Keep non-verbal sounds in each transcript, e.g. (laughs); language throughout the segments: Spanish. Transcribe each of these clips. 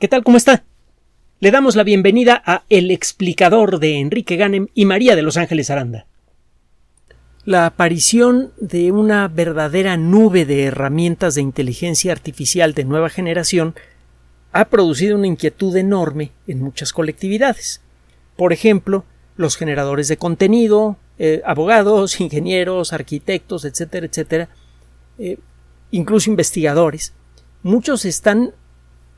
¿Qué tal? ¿Cómo está? Le damos la bienvenida a El explicador de Enrique Ganem y María de Los Ángeles Aranda. La aparición de una verdadera nube de herramientas de inteligencia artificial de nueva generación ha producido una inquietud enorme en muchas colectividades. Por ejemplo, los generadores de contenido, eh, abogados, (laughs) ingenieros, arquitectos, etcétera, etcétera, eh, incluso investigadores, muchos están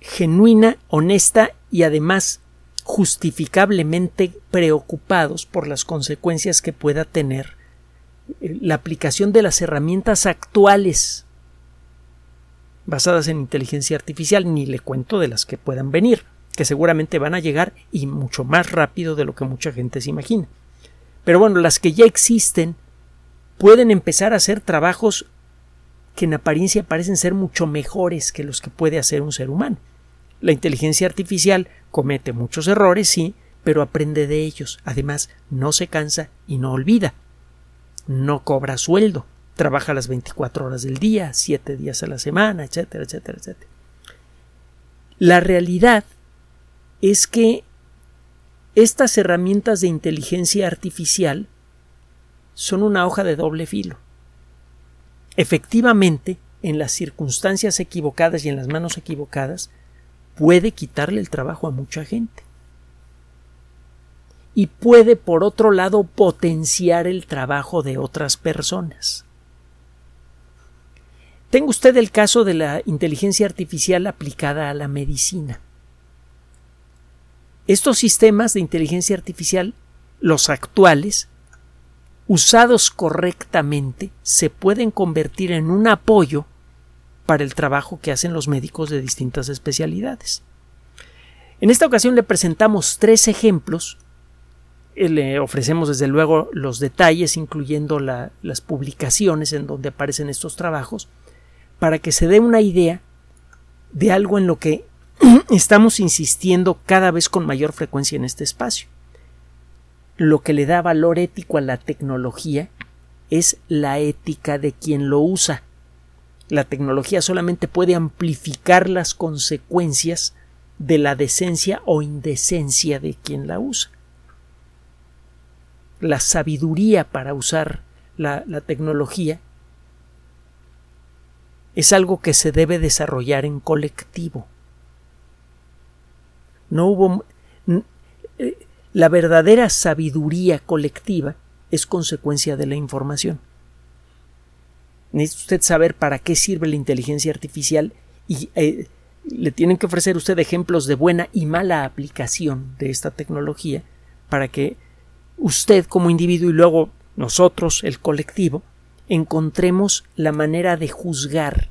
genuina, honesta y además justificablemente preocupados por las consecuencias que pueda tener eh, la aplicación de las herramientas actuales basadas en inteligencia artificial, ni le cuento de las que puedan venir, que seguramente van a llegar y mucho más rápido de lo que mucha gente se imagina. Pero bueno, las que ya existen pueden empezar a hacer trabajos que en apariencia parecen ser mucho mejores que los que puede hacer un ser humano. La inteligencia artificial comete muchos errores, sí, pero aprende de ellos. Además, no se cansa y no olvida. No cobra sueldo. Trabaja las 24 horas del día, 7 días a la semana, etcétera, etcétera, etcétera. La realidad es que estas herramientas de inteligencia artificial son una hoja de doble filo. Efectivamente, en las circunstancias equivocadas y en las manos equivocadas, puede quitarle el trabajo a mucha gente. Y puede, por otro lado, potenciar el trabajo de otras personas. Tenga usted el caso de la inteligencia artificial aplicada a la medicina. Estos sistemas de inteligencia artificial, los actuales, usados correctamente, se pueden convertir en un apoyo para el trabajo que hacen los médicos de distintas especialidades. En esta ocasión le presentamos tres ejemplos. Eh, le ofrecemos desde luego los detalles, incluyendo las publicaciones en donde aparecen estos trabajos, para que se dé una idea de algo en lo que (clears throat) estamos insistiendo cada vez con mayor frecuencia en este espacio. Lo que le da valor ético a la tecnología es la ética de quien lo usa. La tecnología solamente puede amplificar las consecuencias de la decencia o indecencia de quien la usa. La sabiduría para usar la, tecnología es algo que se debe desarrollar en colectivo. No hubo eh, la verdadera sabiduría colectiva es consecuencia de la información. Necesita usted saber para qué sirve la inteligencia artificial y eh, le tienen que ofrecer usted ejemplos de buena y mala aplicación de esta tecnología para que usted como individuo y luego nosotros, el colectivo, encontremos la manera de juzgar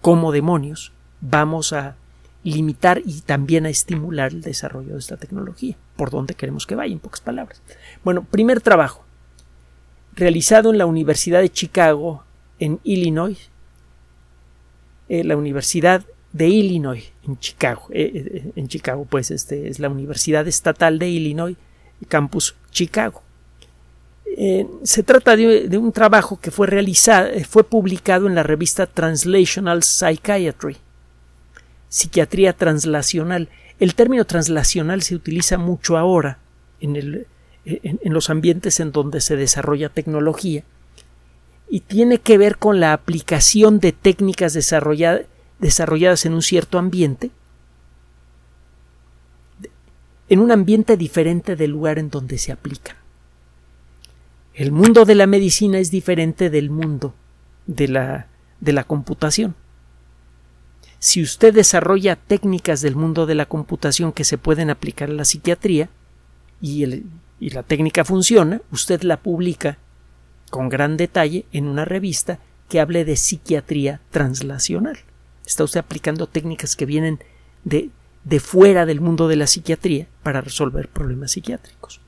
cómo demonios vamos a limitar y también a estimular el desarrollo de esta tecnología, por donde queremos que vaya, en pocas palabras. Bueno, primer trabajo, realizado en la Universidad de Chicago en Illinois, eh, la Universidad de Illinois en Chicago, eh, eh, en Chicago, pues este es la Universidad Estatal de Illinois, Campus Chicago. se trata de, un trabajo que fue realizado, fue publicado en la revista Translational Psychiatry, psiquiatría translacional. El término translacional se utiliza mucho ahora en, los ambientes en donde se desarrolla tecnología y tiene que ver con la aplicación de técnicas desarrolladas en un cierto ambiente en un ambiente diferente del lugar en donde se aplican. El mundo de la medicina es diferente del mundo de la, de la computación. Si usted desarrolla técnicas del mundo de la computación que se pueden aplicar a la psiquiatría y, y la técnica funciona, usted la publica con gran detalle en una revista que hable de psiquiatría translacional. Está usted aplicando técnicas que vienen de, de fuera del mundo de la psiquiatría para resolver problemas psiquiátricos.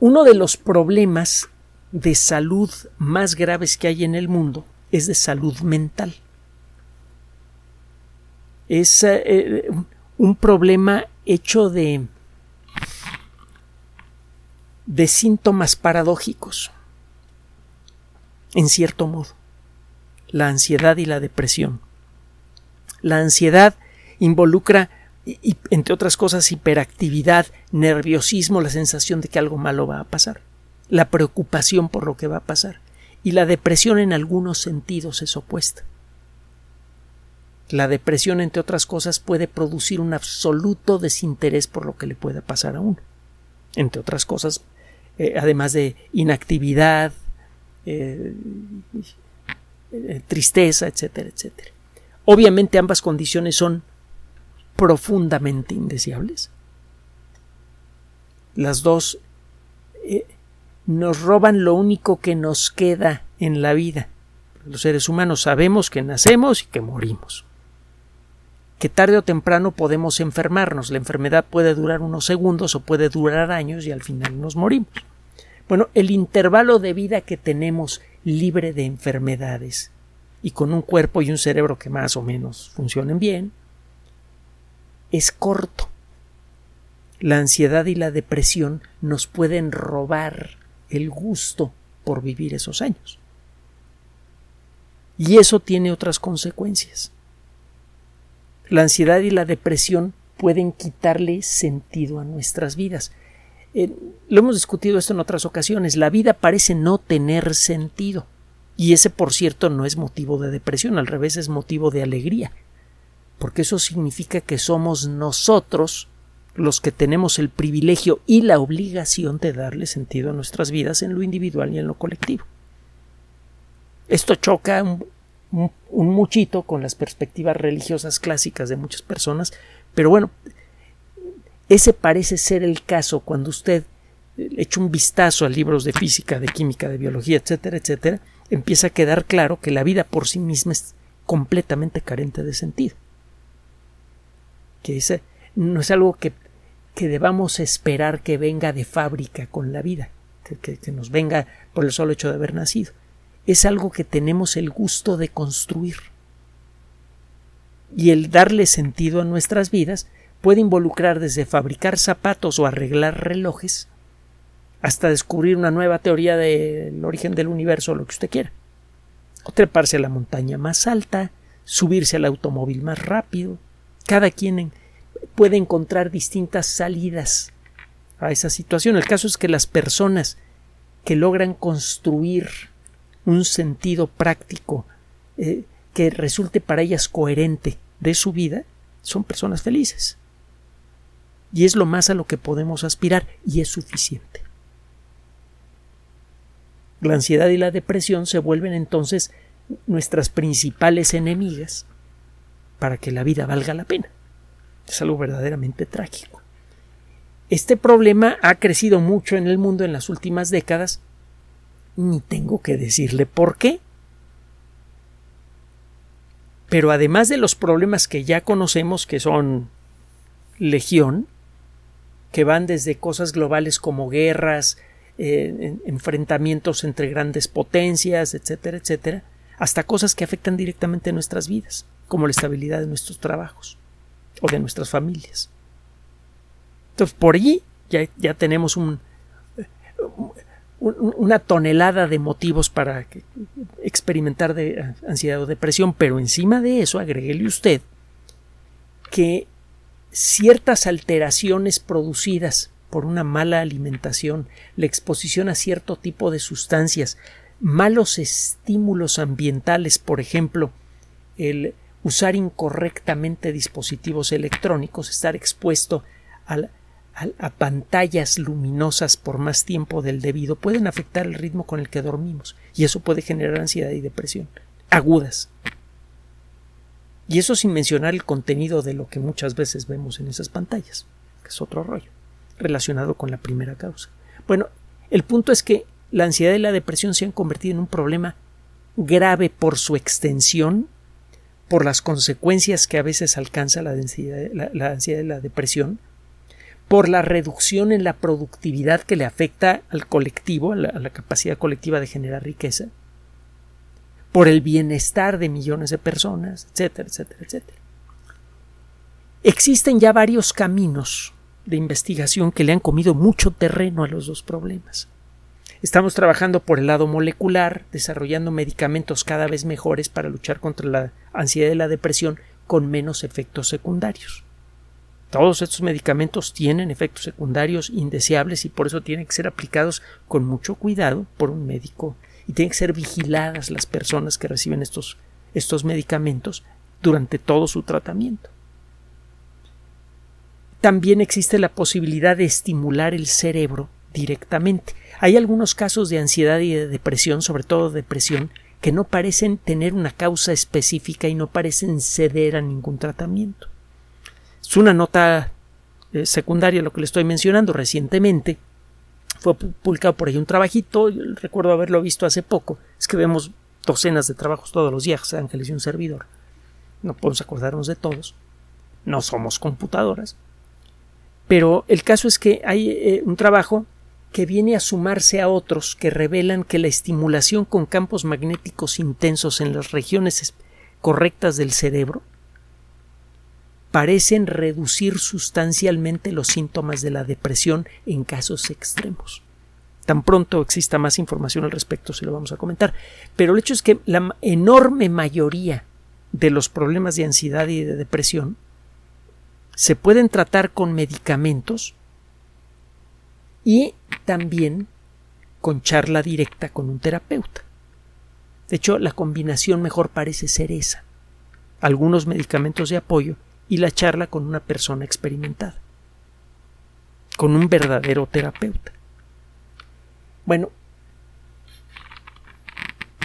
Uno de los problemas de salud más graves que hay en el mundo es de salud mental. Es eh, eh, un problema hecho de, de síntomas paradójicos, en cierto modo, la ansiedad y la depresión. La ansiedad involucra, entre otras cosas, hiperactividad, nerviosismo, la sensación de que algo malo va a pasar, la preocupación por lo que va a pasar. Y la depresión en algunos sentidos es opuesta. La depresión, entre otras cosas, puede producir un absoluto desinterés por lo que le pueda pasar a uno. Entre otras cosas, eh, además de inactividad, eh, eh, tristeza, etcétera, etcétera. Obviamente ambas condiciones son profundamente indeseables. Las dos nos roban lo único que nos queda en la vida. Los seres humanos sabemos que nacemos y que morimos que tarde o temprano podemos enfermarnos. La enfermedad puede durar unos segundos o puede durar años y al final nos morimos. Bueno, el intervalo de vida que tenemos libre de enfermedades y con un cuerpo y un cerebro que más o menos funcionen bien es corto. La ansiedad y la depresión nos pueden robar el gusto por vivir esos años. Y eso tiene otras consecuencias. La ansiedad y la depresión pueden quitarle sentido a nuestras vidas. Eh, lo hemos discutido esto en otras ocasiones. La vida parece no tener sentido. Y ese, por cierto, no es motivo de depresión, al revés es motivo de alegría. Porque eso significa que somos nosotros los que tenemos el privilegio y la obligación de darle sentido a nuestras vidas en lo individual y en lo colectivo. Esto choca un, muchito con las perspectivas religiosas clásicas de muchas personas, pero bueno, ese parece ser el caso cuando usted echa un vistazo a libros de física, de química, de biología, etcétera, etcétera, empieza a quedar claro que la vida por sí misma es completamente carente de sentido. Que ese no es algo que, que debamos esperar que venga de fábrica con la vida, que nos venga por el solo hecho de haber nacido es algo que tenemos el gusto de construir. Y el darle sentido a nuestras vidas puede involucrar desde fabricar zapatos o arreglar relojes hasta descubrir una nueva teoría del origen del universo o lo que usted quiera. O treparse a la montaña más alta, subirse al automóvil más rápido. Cada quien puede encontrar distintas salidas a esa situación. El caso es que las personas que logran construir un sentido práctico eh, que resulte para ellas coherente de su vida, son personas felices. Y es lo más a lo que podemos aspirar y es suficiente. La ansiedad y la depresión se vuelven entonces nuestras principales enemigas para que la vida valga la pena. Es algo verdaderamente trágico. Este problema ha crecido mucho en el mundo en las últimas décadas ni tengo que decirle por qué. Pero además de los problemas que ya conocemos, que son legión, que van desde cosas globales como guerras, eh, enfrentamientos entre grandes potencias, etcétera, etcétera, hasta cosas que afectan directamente a nuestras vidas, como la estabilidad de nuestros trabajos o de nuestras familias. Entonces, por allí ya, ya tenemos un, una tonelada de motivos para experimentar de ansiedad o depresión, pero encima de eso agréguele usted que ciertas alteraciones producidas por una mala alimentación, la exposición a cierto tipo de sustancias, malos estímulos ambientales, por ejemplo, el usar incorrectamente dispositivos electrónicos, estar expuesto al a, pantallas luminosas por más tiempo del debido pueden afectar el ritmo con el que dormimos y eso puede generar ansiedad y depresión agudas. Y eso sin mencionar el contenido de lo que muchas veces vemos en esas pantallas, que es otro rollo, relacionado con la primera causa. Bueno, el punto es que la ansiedad y la depresión se han convertido en un problema grave por su extensión, por las consecuencias que a veces alcanza la, la ansiedad y la depresión, por la reducción en la productividad que le afecta al colectivo, a la, capacidad colectiva de generar riqueza, por el bienestar de millones de personas, etcétera, etcétera, etcétera. Existen ya varios caminos de investigación que le han comido mucho terreno a los dos problemas. Estamos trabajando por el lado molecular, desarrollando medicamentos cada vez mejores para luchar contra la ansiedad y la depresión con menos efectos secundarios. Todos estos medicamentos tienen efectos secundarios indeseables y por eso tienen que ser aplicados con mucho cuidado por un médico y tienen que ser vigiladas las personas que reciben estos, estos medicamentos durante todo su tratamiento. También existe la posibilidad de estimular el cerebro directamente. Hay algunos casos de ansiedad y de depresión, sobre todo depresión, que no parecen tener una causa específica y no parecen ceder a ningún tratamiento. Es una nota eh, secundaria lo que le estoy mencionando recientemente. Fue publicado por ahí un trabajito, recuerdo haberlo visto hace poco. Es que vemos docenas de trabajos todos los días, Ángeles y un servidor. No podemos acordarnos de todos. No somos computadoras. Pero el caso es que hay eh, un trabajo que viene a sumarse a otros que revelan que la estimulación con campos magnéticos intensos en las regiones correctas del cerebro parecen reducir sustancialmente los síntomas de la depresión en casos extremos. Tan pronto exista más información al respecto se lo vamos a comentar. Pero el hecho es que la enorme mayoría de los problemas de ansiedad y de depresión se pueden tratar con medicamentos y también con charla directa con un terapeuta. De hecho, la combinación mejor parece ser esa. Algunos medicamentos de apoyo y la charla con una persona experimentada, con un verdadero terapeuta. Bueno,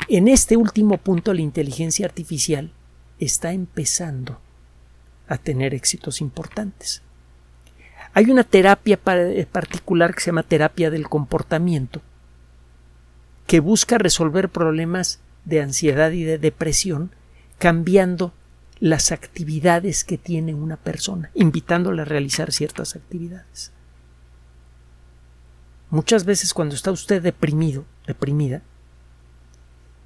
en este último punto la inteligencia artificial está empezando a tener éxitos importantes. Hay una terapia eh, particular que se llama terapia del comportamiento, que busca resolver problemas de ansiedad y de depresión cambiando las actividades que tiene una persona, invitándola a realizar ciertas actividades. Muchas veces cuando está usted deprimido, deprimida,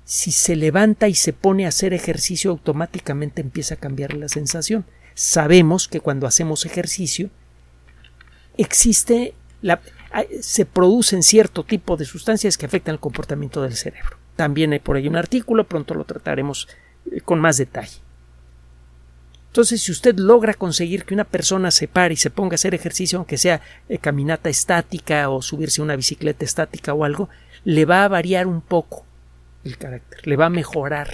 si se levanta y se pone a hacer ejercicio automáticamente empieza a cambiar la sensación. Sabemos que cuando hacemos ejercicio existe la, se producen cierto tipo de sustancias que afectan el comportamiento del cerebro. También hay por ahí un artículo, pronto lo trataremos eh, con más detalle. Entonces, si usted logra conseguir que una persona se pare y se ponga a hacer ejercicio, aunque sea eh, caminata estática o subirse a una bicicleta estática o algo, le va a variar un poco el carácter, le va a mejorar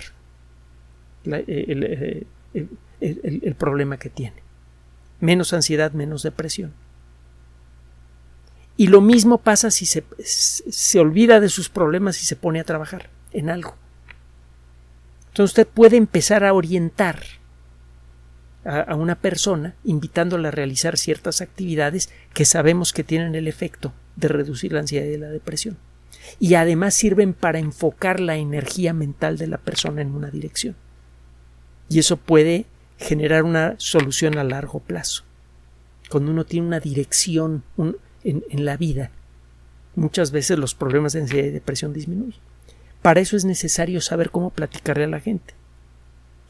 eh, el problema que tiene. Menos ansiedad, menos depresión. Y lo mismo pasa si se, se olvida de sus problemas y se pone a trabajar en algo. Entonces usted puede empezar a orientar a, una persona invitándola a realizar ciertas actividades que sabemos que tienen el efecto de reducir la ansiedad y la depresión. Y además sirven para enfocar la energía mental de la persona en una dirección. Y eso puede generar una solución a largo plazo. Cuando uno tiene una dirección, un, en, la vida, muchas veces los problemas de ansiedad y depresión disminuyen. Para eso es necesario saber cómo platicarle a la gente,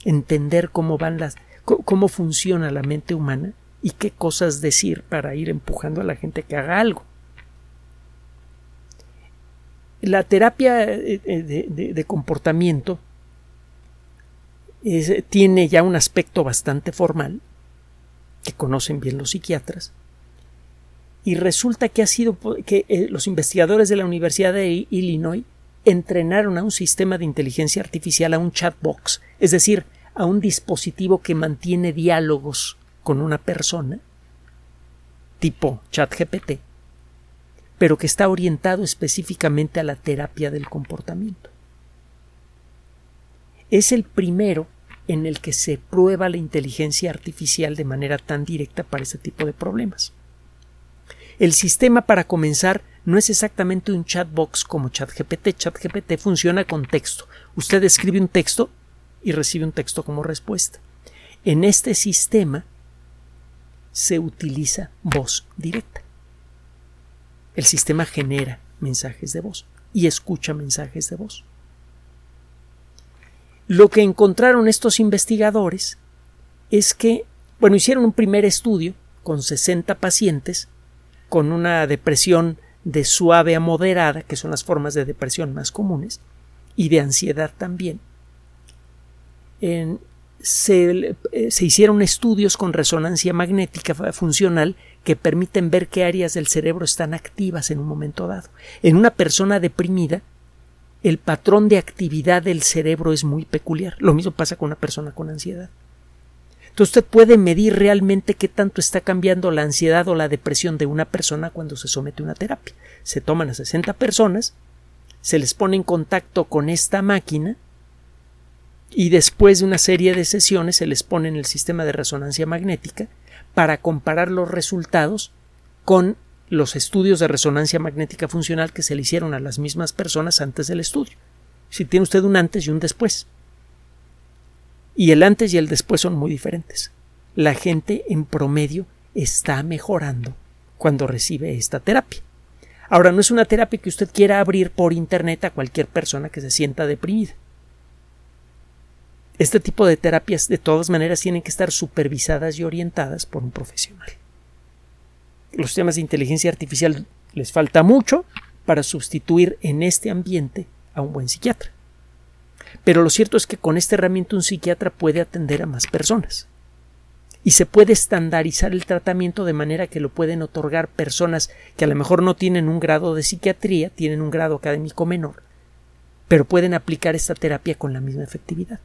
entender cómo van las, cómo funciona la mente humana y qué cosas decir para ir empujando a la gente que haga algo. La terapia eh, eh, de, comportamiento tiene ya un aspecto bastante formal, que conocen bien los psiquiatras, y resulta que ha sido que eh, los investigadores de la Universidad de Illinois entrenaron a un sistema de inteligencia artificial, a un chatbox, es decir, a un dispositivo que mantiene diálogos con una persona, tipo ChatGPT, pero que está orientado específicamente a la terapia del comportamiento. Es el primero en el que se prueba la inteligencia artificial de manera tan directa para ese tipo de problemas. El sistema para comenzar no es exactamente un chatbox como ChatGPT. ChatGPT funciona con texto. Usted escribe un texto y recibe un texto como respuesta. En este sistema se utiliza voz directa. El sistema genera mensajes de voz y escucha mensajes de voz. Lo que encontraron estos investigadores es que, bueno, hicieron un primer estudio con 60 pacientes con una depresión de suave a moderada, que son las formas de depresión más comunes, y de ansiedad también. Se, se, hicieron estudios con resonancia magnética funcional que permiten ver qué áreas del cerebro están activas en un momento dado. En una persona deprimida, el patrón de actividad del cerebro es muy peculiar. Lo mismo pasa con una persona con ansiedad. Entonces usted puede medir realmente qué tanto está cambiando la ansiedad o la depresión de una persona cuando se somete a una terapia. Se toman a 60 personas, se les pone en contacto con esta máquina y después de una serie de sesiones se les pone en el sistema de resonancia magnética para comparar los resultados con los estudios de resonancia magnética funcional que se le hicieron a las mismas personas antes del estudio. Si tiene usted un antes y un después. Y el antes y el después son muy diferentes. La gente en promedio está mejorando cuando recibe esta terapia. Ahora, no es una terapia que usted quiera abrir por Internet a cualquier persona que se sienta deprimida. Este tipo de terapias de todas maneras tienen que estar supervisadas y orientadas por un profesional los sistemas de inteligencia artificial les falta mucho para sustituir en este ambiente a un buen psiquiatra. Pero lo cierto es que con esta herramienta un psiquiatra puede atender a más personas. Y se puede estandarizar el tratamiento de manera que lo pueden otorgar personas que a lo mejor no tienen un grado de psiquiatría, tienen un grado académico menor, pero pueden aplicar esta terapia con la misma efectividad.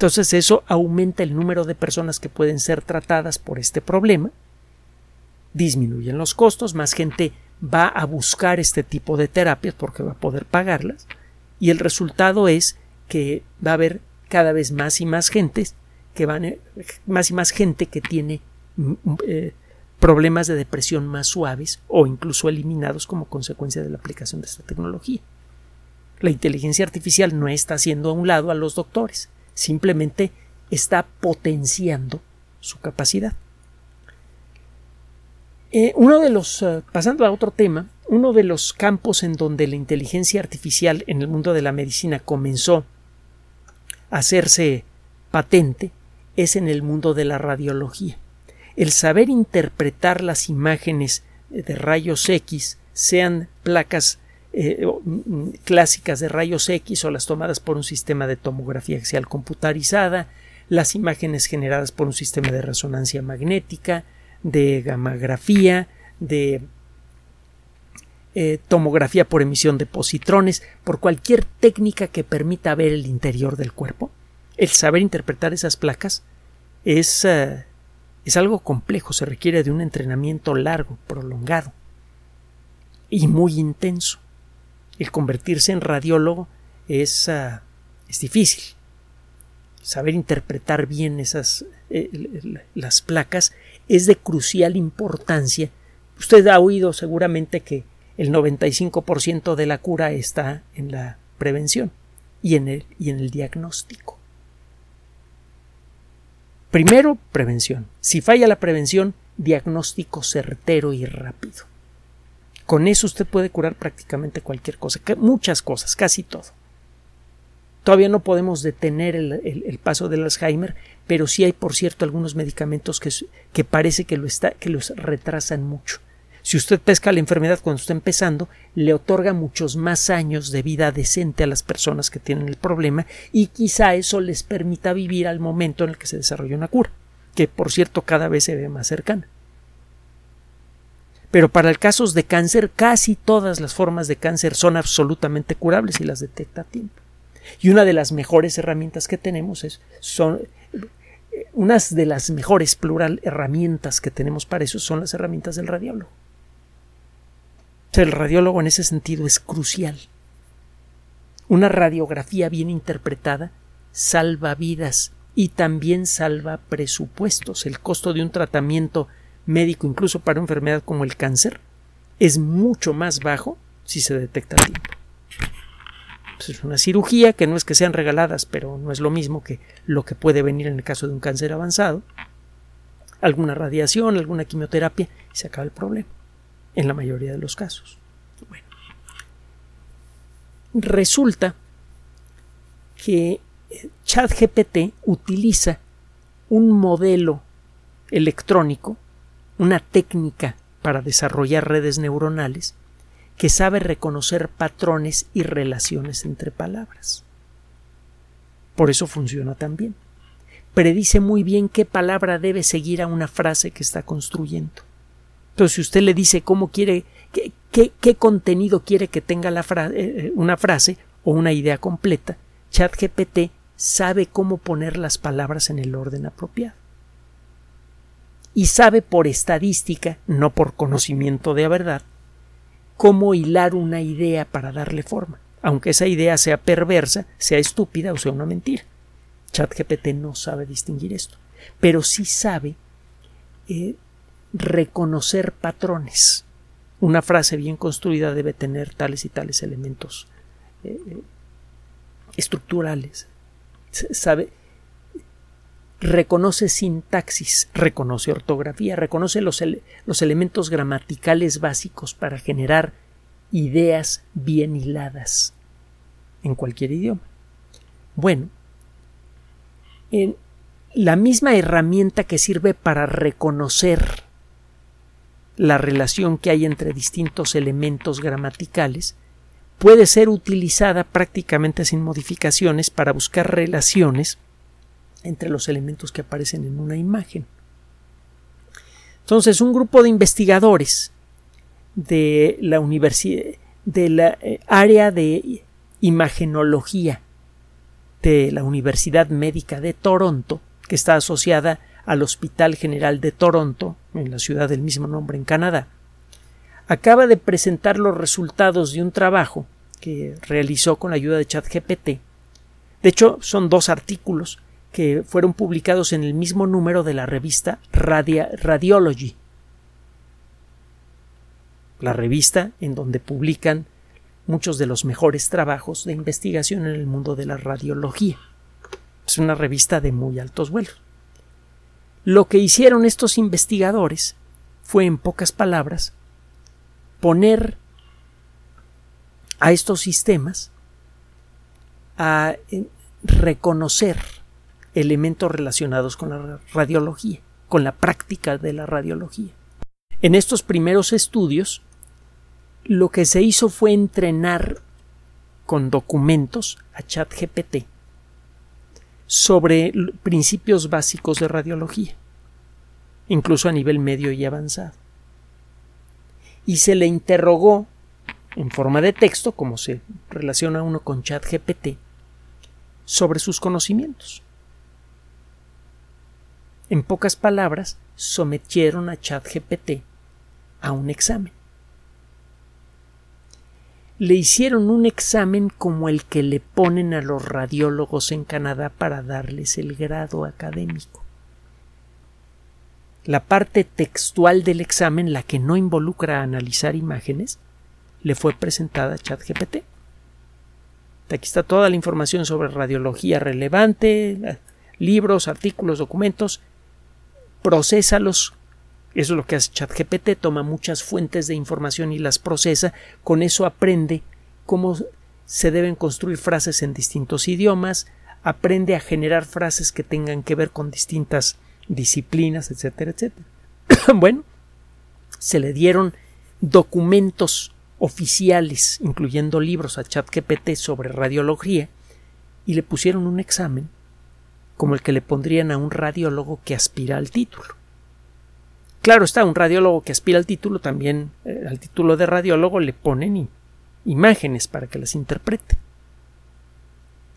Entonces eso aumenta el número de personas que pueden ser tratadas por este problema disminuyen los costos, más gente va a buscar este tipo de terapias porque va a poder pagarlas y el resultado es que va a haber cada vez más y más gente que van eh, más y más gente que tiene mm, mm, eh, problemas de depresión más suaves o incluso eliminados como consecuencia de la aplicación de esta tecnología. La inteligencia artificial no está haciendo a un lado a los doctores, simplemente está potenciando su capacidad. Eh, uno de los, eh, pasando a otro tema, uno de los campos en donde la inteligencia artificial en el mundo de la medicina comenzó a hacerse patente es en el mundo de la radiología. El saber interpretar las imágenes de rayos X, sean placas eh, mm, clásicas de rayos X o las tomadas por un sistema de tomografía axial computarizada, las imágenes generadas por un sistema de resonancia magnética, de gamografía, de eh, tomografía por emisión de positrones, por cualquier técnica que permita ver el interior del cuerpo, el saber interpretar esas placas es, eh, es algo complejo, se requiere de un entrenamiento largo, prolongado y muy intenso. El convertirse en radiólogo es, eh, es difícil. Saber interpretar bien esas las placas es de crucial importancia. Usted ha oído seguramente que el 95% de la cura está en la prevención y en el, y en el diagnóstico. Primero, prevención. Si falla la prevención, diagnóstico certero y rápido. Con eso usted puede curar prácticamente cualquier cosa, muchas cosas, casi todo. Todavía no podemos detener el, paso del Alzheimer, pero sí hay, por cierto, algunos medicamentos que, que parece que, lo está, que los retrasan mucho. Si usted pesca la enfermedad cuando está empezando, le otorga muchos más años de vida decente a las personas que tienen el problema y quizá eso les permita vivir al momento en el que se desarrolla una cura, que por cierto cada vez se ve más cercana. Pero para el casos de cáncer, casi todas las formas de cáncer son absolutamente curables y las detecta a tiempo. Y una de las mejores herramientas que tenemos es, son unas de las mejores plural herramientas que tenemos para eso son las herramientas del radiólogo. el radiólogo en ese sentido es crucial. Una radiografía bien interpretada salva vidas y también salva presupuestos. El costo de un tratamiento médico, incluso para enfermedad como el cáncer, es mucho más bajo si se detecta a tiempo. Pues, es una cirugía que no es que sean regaladas, pero no es lo mismo que lo que puede venir en el caso de un cáncer avanzado. Alguna radiación, alguna quimioterapia y se acaba el problema. En la mayoría de los casos. Bueno. Resulta que ChatGPT utiliza un modelo electrónico, una técnica para desarrollar redes neuronales que sabe reconocer patrones y relaciones entre palabras. Por eso funciona tan bien. predice muy bien qué palabra debe seguir a una frase que está construyendo. Entonces, si usted le dice cómo quiere, qué, contenido quiere que tenga eh, eh, una frase o una idea completa, ChatGPT sabe cómo poner las palabras en el orden apropiado. Y sabe por estadística, no por conocimiento de la verdad, cómo hilar una idea para darle forma, aunque esa idea sea perversa, sea estúpida o sea una mentira. ChatGPT no sabe distinguir esto, pero sí sabe eh, reconocer patrones. Una frase bien construida debe tener tales y tales elementos eh, eh, estructurales. Sabe, reconoce sintaxis, reconoce ortografía, reconoce los, los elementos gramaticales básicos para generar ideas bien hiladas en cualquier idioma. Bueno, en la misma herramienta que sirve para reconocer la relación que hay entre distintos elementos gramaticales puede ser utilizada prácticamente sin modificaciones para buscar relaciones entre los elementos que aparecen en una imagen. Entonces, un grupo de investigadores de la universidad de la eh, área de imagenología de la Universidad Médica de Toronto, que está asociada al Hospital General de Toronto, en la ciudad del mismo nombre en Canadá, acaba de presentar los resultados de un trabajo que realizó con la ayuda de ChatGPT. De hecho, son dos artículos que fueron publicados en el mismo número de la revista Radiology, la revista en donde publican muchos de los mejores trabajos de investigación en el mundo de la radiología. Es una revista de muy altos vuelos. Lo que hicieron estos investigadores fue, en pocas palabras, poner a estos sistemas a reconocer elementos relacionados con la radiología, con la práctica de la radiología. En estos primeros estudios, lo que se hizo fue entrenar con documentos a ChatGPT sobre principios básicos de radiología, incluso a nivel medio y avanzado. Y se le interrogó en forma de texto, como se relaciona uno con ChatGPT, sobre sus conocimientos. En pocas palabras, sometieron a ChatGPT a un examen le hicieron un examen como el que le ponen a los radiólogos en Canadá para darles el grado académico. La parte textual del examen, la que no involucra analizar imágenes, le fue presentada a ChatGPT. Aquí está toda la información sobre radiología relevante, libros, artículos, documentos. Procesalos eso es lo que hace ChatGPT, toma muchas fuentes de información y las procesa, con eso aprende cómo se deben construir frases en distintos idiomas, aprende a generar frases que tengan que ver con distintas disciplinas, etcétera, etcétera. (coughs) bueno, se le dieron documentos oficiales, incluyendo libros a ChatGPT sobre radiología, y le pusieron un examen como el que le pondrían a un radiólogo que aspira al título. Claro está, un radiólogo que aspira al título también, eh, al título de radiólogo, le ponen imágenes para que las interprete.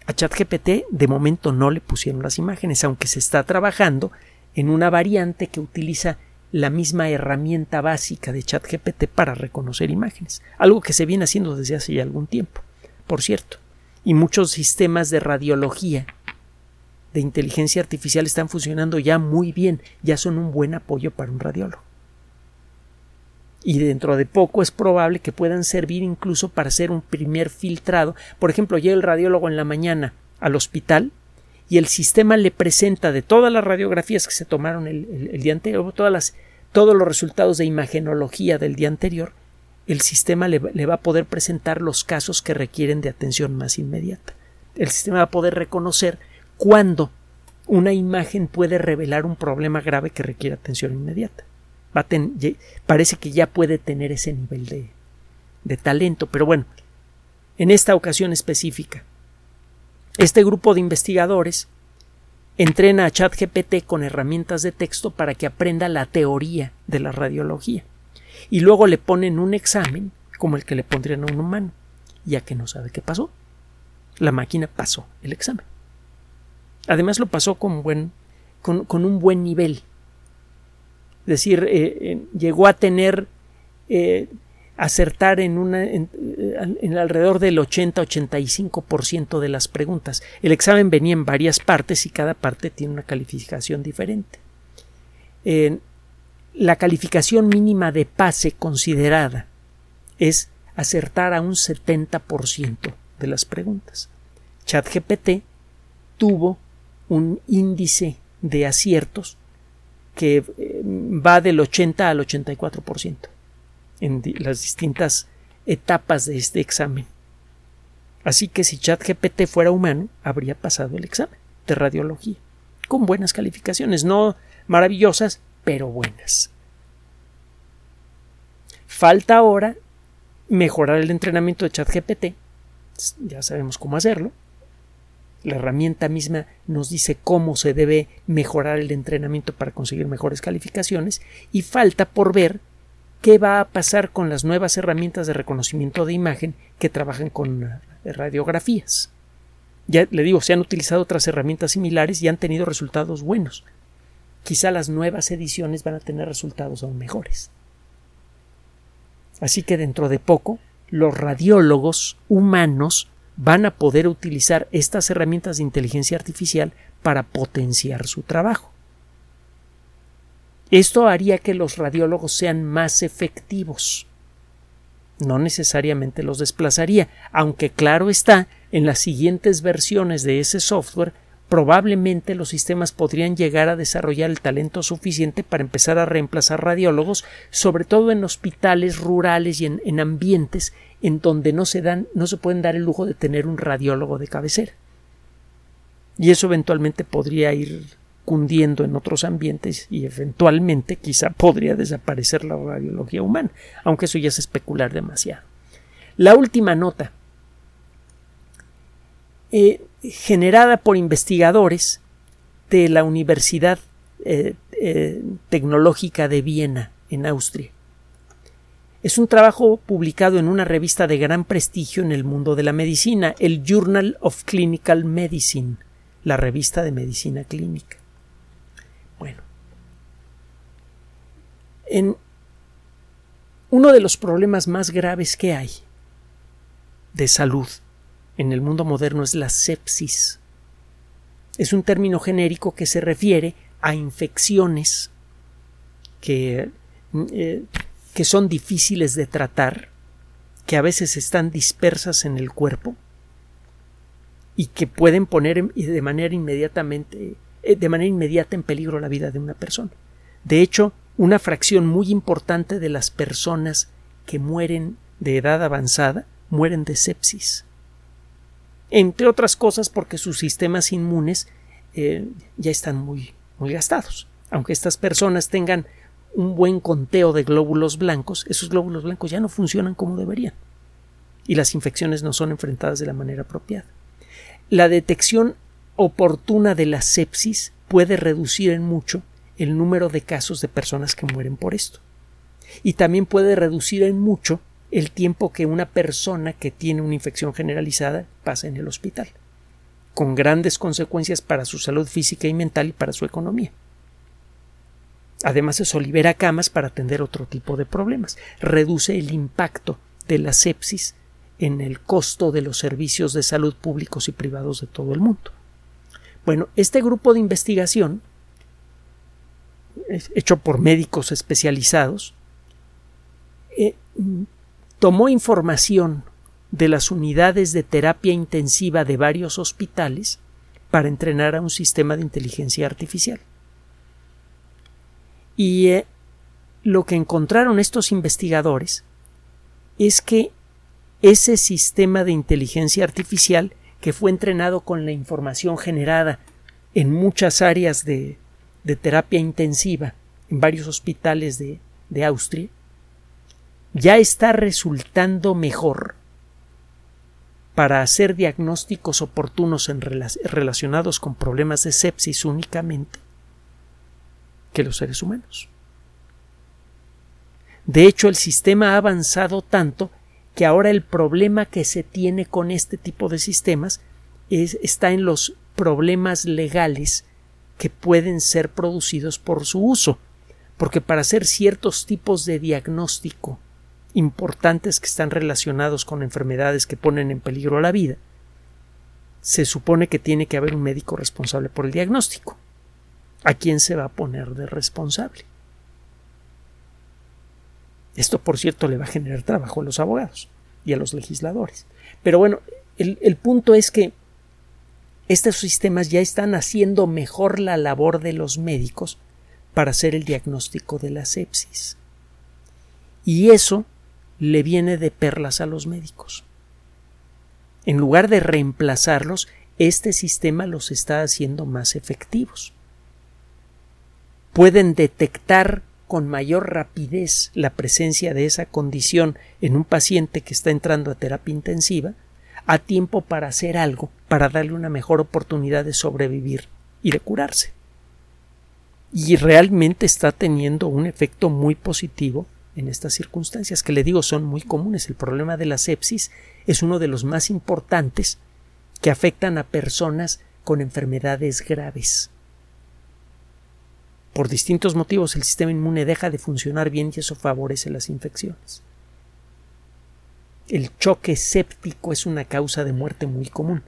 A ChatGPT de momento no le pusieron las imágenes, aunque se está trabajando en una variante que utiliza la misma herramienta básica de ChatGPT para reconocer imágenes, algo que se viene haciendo desde hace ya algún tiempo, por cierto. Y muchos sistemas de radiología de inteligencia artificial están funcionando ya muy bien, ya son un buen apoyo para un radiólogo. Y dentro de poco es probable que puedan servir incluso para hacer un primer filtrado. Por ejemplo, llega el radiólogo en la mañana al hospital y el sistema le presenta de todas las radiografías que se tomaron el, día anterior, todas las, todos los resultados de imagenología del día anterior, el sistema le va a poder presentar los casos que requieren de atención más inmediata. El sistema va a poder reconocer cuándo una imagen puede revelar un problema grave que requiere atención inmediata. parece que ya puede tener ese nivel de, de talento, pero bueno, en esta ocasión específica, este grupo de investigadores entrena a ChatGPT con herramientas de texto para que aprenda la teoría de la radiología. Y luego le ponen un examen como el que le pondrían a un humano, ya que no sabe qué pasó. La máquina pasó el examen. Además lo pasó con, buen, con, un buen nivel. Es decir, eh, eh, llegó a tener eh, acertar en, una, en, alrededor del 80-85% de las preguntas. El examen venía en varias partes y cada parte tiene una calificación diferente. la calificación mínima de pase considerada es acertar a un 70% de las preguntas. ChatGPT tuvo un índice de aciertos que eh, va del 80 al 84% en las distintas etapas de este examen. Así que si ChatGPT fuera humano, habría pasado el examen de radiología, con buenas calificaciones, no maravillosas, pero buenas. Falta ahora mejorar el entrenamiento de ChatGPT. Ya sabemos cómo hacerlo. La herramienta misma nos dice cómo se debe mejorar el entrenamiento para conseguir mejores calificaciones y falta por ver qué va a pasar con las nuevas herramientas de reconocimiento de imagen que trabajan con eh, radiografías. Ya le digo, se han utilizado otras herramientas similares y han tenido resultados buenos. Quizá las nuevas ediciones van a tener resultados aún mejores. Así que dentro de poco, los radiólogos humanos van a poder utilizar estas herramientas de inteligencia artificial para potenciar su trabajo. Esto haría que los radiólogos sean más efectivos. No necesariamente los desplazaría, aunque claro está, en las siguientes versiones de ese software probablemente los sistemas podrían llegar a desarrollar el talento suficiente para empezar a reemplazar radiólogos, sobre todo en hospitales rurales y en, en, ambientes en donde no se dan, no se pueden dar el lujo de tener un radiólogo de cabecera. Y eso eventualmente podría ir cundiendo en otros ambientes y eventualmente quizá podría desaparecer la radiología humana, aunque eso ya es especular demasiado. La última nota, eh, generada por investigadores de la Universidad eh, eh, Tecnológica de Viena, en Austria. Es un trabajo publicado en una revista de gran prestigio en el mundo de la medicina, el Journal of Clinical Medicine, la revista de medicina clínica. Bueno, en uno de los problemas más graves que hay de salud en el mundo moderno es la sepsis. Es un término genérico que se refiere a infecciones que, eh, que son difíciles de tratar, que a veces están dispersas en el cuerpo y que pueden poner de manera inmediatamente eh, de manera inmediata en peligro la vida de una persona. De hecho, una fracción muy importante de las personas que mueren de edad avanzada mueren de sepsis. Entre otras cosas porque sus sistemas inmunes eh, ya están muy, muy gastados. Aunque estas personas tengan un buen conteo de glóbulos blancos, esos glóbulos blancos ya no funcionan como deberían. Y las infecciones no son enfrentadas de la manera apropiada. La detección oportuna de la sepsis puede reducir en mucho el número de casos de personas que mueren por esto. Y también puede reducir en mucho el tiempo que una persona que tiene una infección generalizada pasa en el hospital, con grandes consecuencias para su salud física y mental y para su economía. Además, eso libera camas para atender otro tipo de problemas, reduce el impacto de la sepsis en el costo de los servicios de salud públicos y privados de todo el mundo. Bueno, este grupo de investigación, hecho por médicos especializados, eh, tomó información de las unidades de terapia intensiva de varios hospitales para entrenar a un sistema de inteligencia artificial. Y eh, lo que encontraron estos investigadores es que ese sistema de inteligencia artificial que fue entrenado con la información generada en muchas áreas de, terapia intensiva en varios hospitales de, de Austria, ya está resultando mejor para hacer diagnósticos oportunos en relacionados con problemas de sepsis únicamente que los seres humanos. De hecho, el sistema ha avanzado tanto que ahora el problema que se tiene con este tipo de sistemas está en los problemas legales que pueden ser producidos por su uso, porque para hacer ciertos tipos de diagnóstico importantes que están relacionados con enfermedades que ponen en peligro la vida, se supone que tiene que haber un médico responsable por el diagnóstico. ¿A quién se va a poner de responsable? Esto, por cierto, le va a generar trabajo a los abogados y a los legisladores. Pero bueno, el, punto es que estos sistemas ya están haciendo mejor la labor de los médicos para hacer el diagnóstico de la sepsis. Y eso le viene de perlas a los médicos. En lugar de reemplazarlos, este sistema los está haciendo más efectivos. Pueden detectar con mayor rapidez la presencia de esa condición en un paciente que está entrando a terapia intensiva a tiempo para hacer algo, para darle una mejor oportunidad de sobrevivir y de curarse. Y realmente está teniendo un efecto muy positivo en estas circunstancias, que le digo son muy comunes. El problema de la sepsis es uno de los más importantes que afectan a personas con enfermedades graves. Por distintos motivos el sistema inmune deja de funcionar bien y eso favorece las infecciones. El choque séptico es una causa de muerte muy común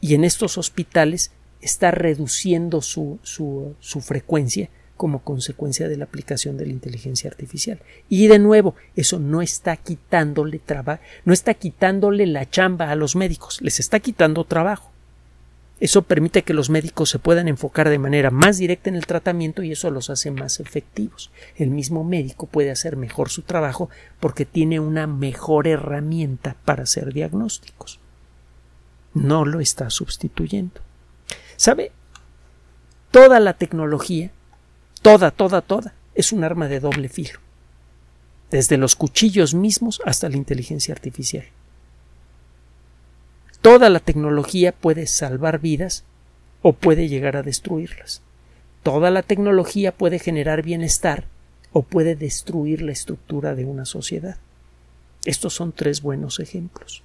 y en estos hospitales está reduciendo su, su, su frecuencia como consecuencia de la aplicación de la inteligencia artificial. Y de nuevo, eso no está quitándole trabajo, no está quitándole la chamba a los médicos, les está quitando trabajo. Eso permite que los médicos se puedan enfocar de manera más directa en el tratamiento y eso los hace más efectivos. El mismo médico puede hacer mejor su trabajo porque tiene una mejor herramienta para hacer diagnósticos. No lo está sustituyendo. ¿Sabe? Toda la tecnología Toda, toda, toda es un arma de doble filo. Desde los cuchillos mismos hasta la inteligencia artificial. Toda la tecnología puede salvar vidas o puede llegar a destruirlas. Toda la tecnología puede generar bienestar o puede destruir la estructura de una sociedad. Estos son tres buenos ejemplos.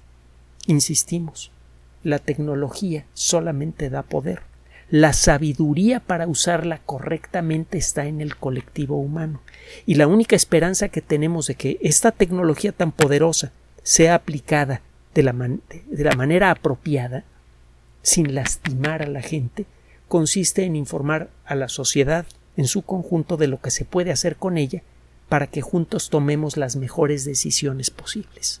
Insistimos, la tecnología solamente da poder. La sabiduría para usarla correctamente está en el colectivo humano. Y la única esperanza que tenemos de que esta tecnología tan poderosa sea aplicada de la, de la manera apropiada, sin lastimar a la gente, consiste en informar a la sociedad en su conjunto de lo que se puede hacer con ella para que juntos tomemos las mejores decisiones posibles.